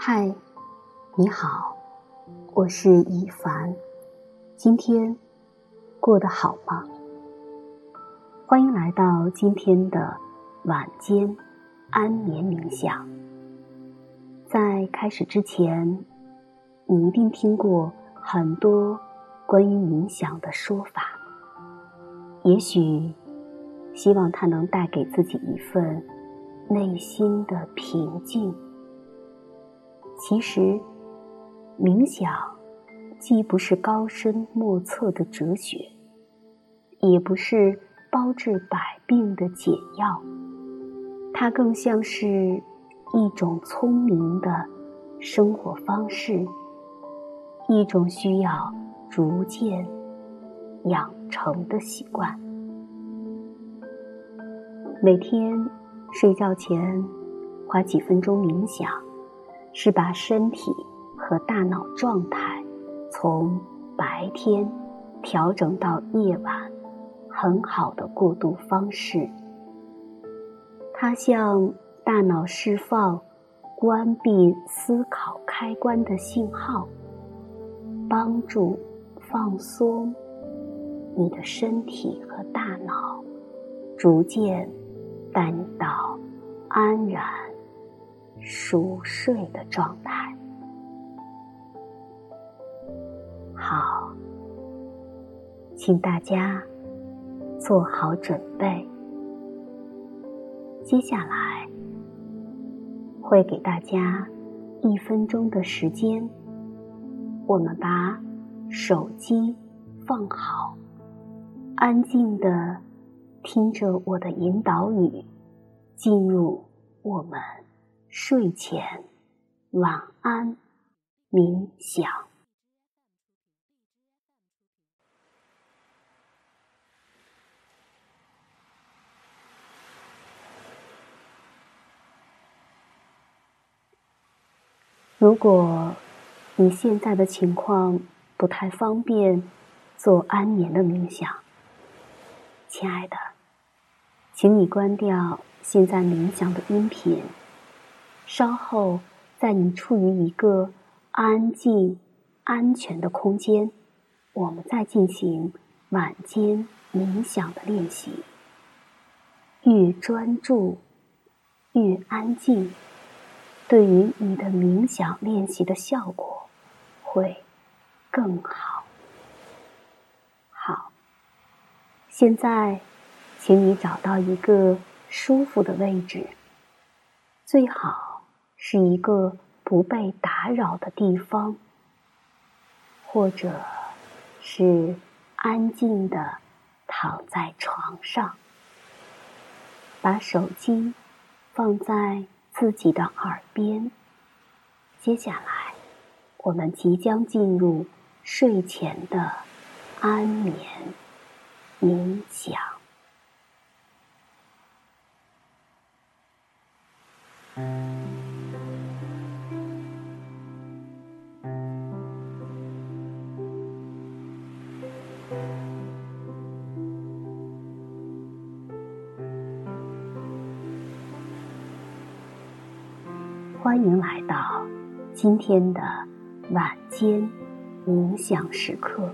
嗨，你好，我是一凡，今天过得好吗？欢迎来到今天的晚间安眠冥想。在开始之前，你一定听过很多关于冥想的说法，也许希望它能带给自己一份内心的平静。其实，冥想既不是高深莫测的哲学，也不是包治百病的解药，它更像是一种聪明的生活方式，一种需要逐渐养成的习惯。每天睡觉前花几分钟冥想。是把身体和大脑状态从白天调整到夜晚，很好的过渡方式。它向大脑释放关闭思考开关的信号，帮助放松你的身体和大脑，逐渐带你到安然。熟睡的状态，好，请大家做好准备。接下来会给大家一分钟的时间，我们把手机放好，安静的听着我的引导语，进入我们。睡前晚安冥想。如果你现在的情况不太方便做安眠的冥想，亲爱的，请你关掉现在冥想的音频。稍后，在你处于一个安静、安全的空间，我们再进行晚间冥想的练习。越专注、越安静，对于你的冥想练习的效果会更好。好，现在，请你找到一个舒服的位置，最好。是一个不被打扰的地方，或者是安静的躺在床上，把手机放在自己的耳边。接下来，我们即将进入睡前的安眠冥想。欢迎来到今天的晚间冥想时刻。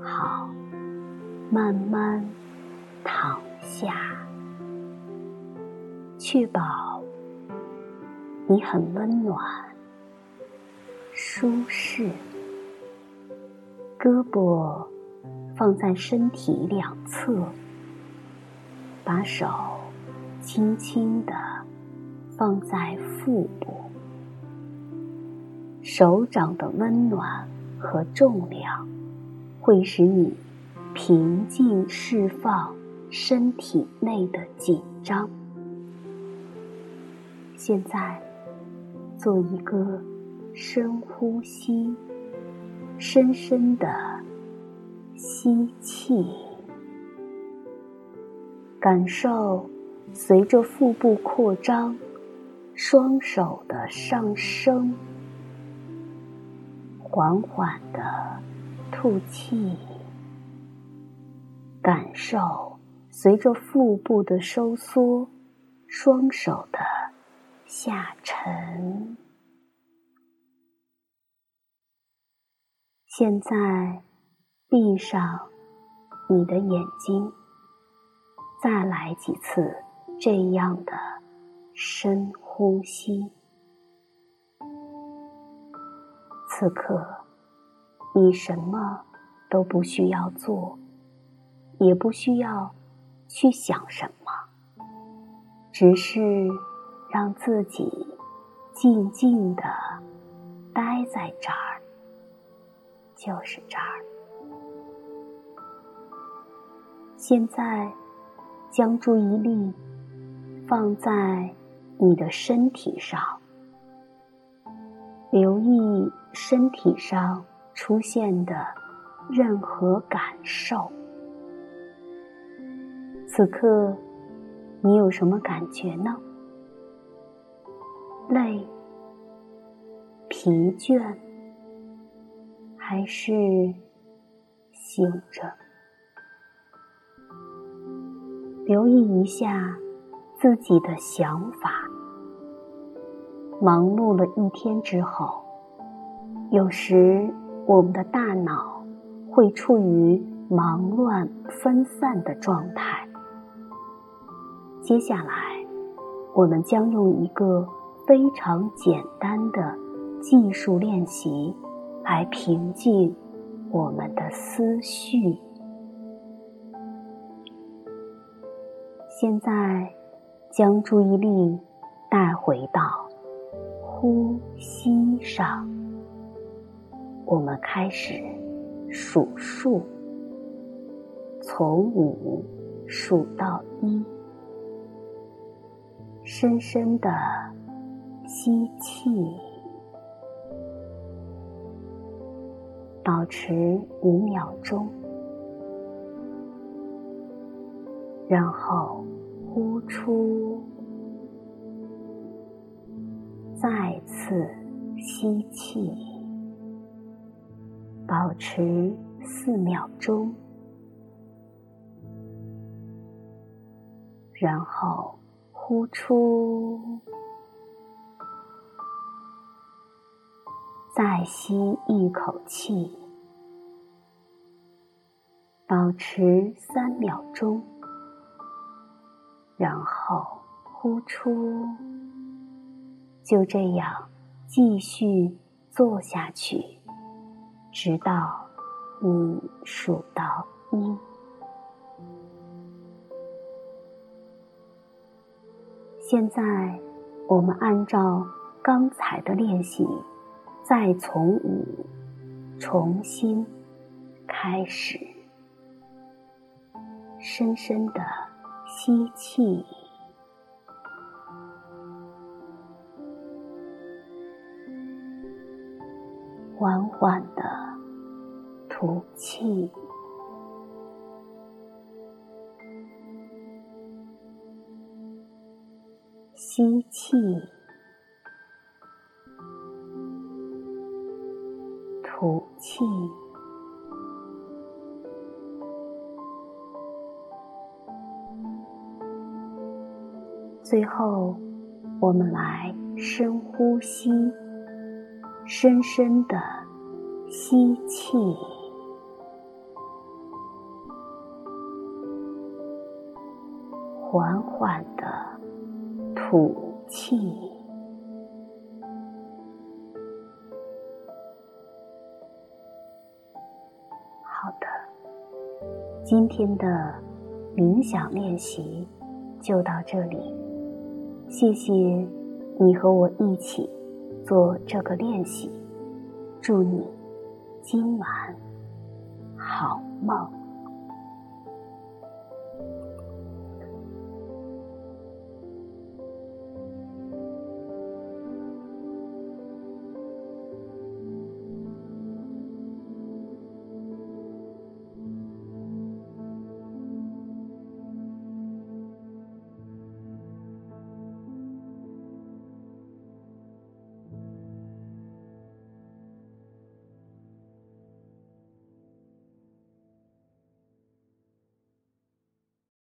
好，慢慢躺下，确保你很温暖、舒适。胳膊放在身体两侧，把手轻轻的。放在腹部，手掌的温暖和重量会使你平静释放身体内的紧张。现在做一个深呼吸，深深的吸。气，感受随着腹部扩张，双手的上升，缓缓的吐气，感受随着腹部的收缩，双手的下沉。现在，闭上你的眼睛，再来几次这样的深呼吸。此刻，你什么都不需要做，也不需要去想什么，只是让自己静静的待在这儿。就是这儿。现在，将注意力放在你的身体上，留意身体上出现的任何感受。此刻，你有什么感觉呢？累、疲倦。还是醒着，留意一下自己的想法。忙碌了一天之后，有时我们的大脑会处于忙乱分散的状态。接下来，我们将用一个非常简单的技术练习。来平静我们的思绪。现在，将注意力带回到呼吸上。我们开始数数，从五数到一，深深的吸气。保持五秒钟，然后呼出，次吸气，保持四秒钟，然后呼出。再吸一口气，保持三秒钟，然后呼出。就这样继续做下去，直到你数到一。现在，我们按照刚才的练习。再从五重新开始，深深的吸气，缓缓的吐气，吸气。吐气，最后，我们来深呼吸，深深的吸气，缓缓的吐气。好的今天的冥想练习就到这里，谢谢你和我一起做这个练习，祝你今晚好梦。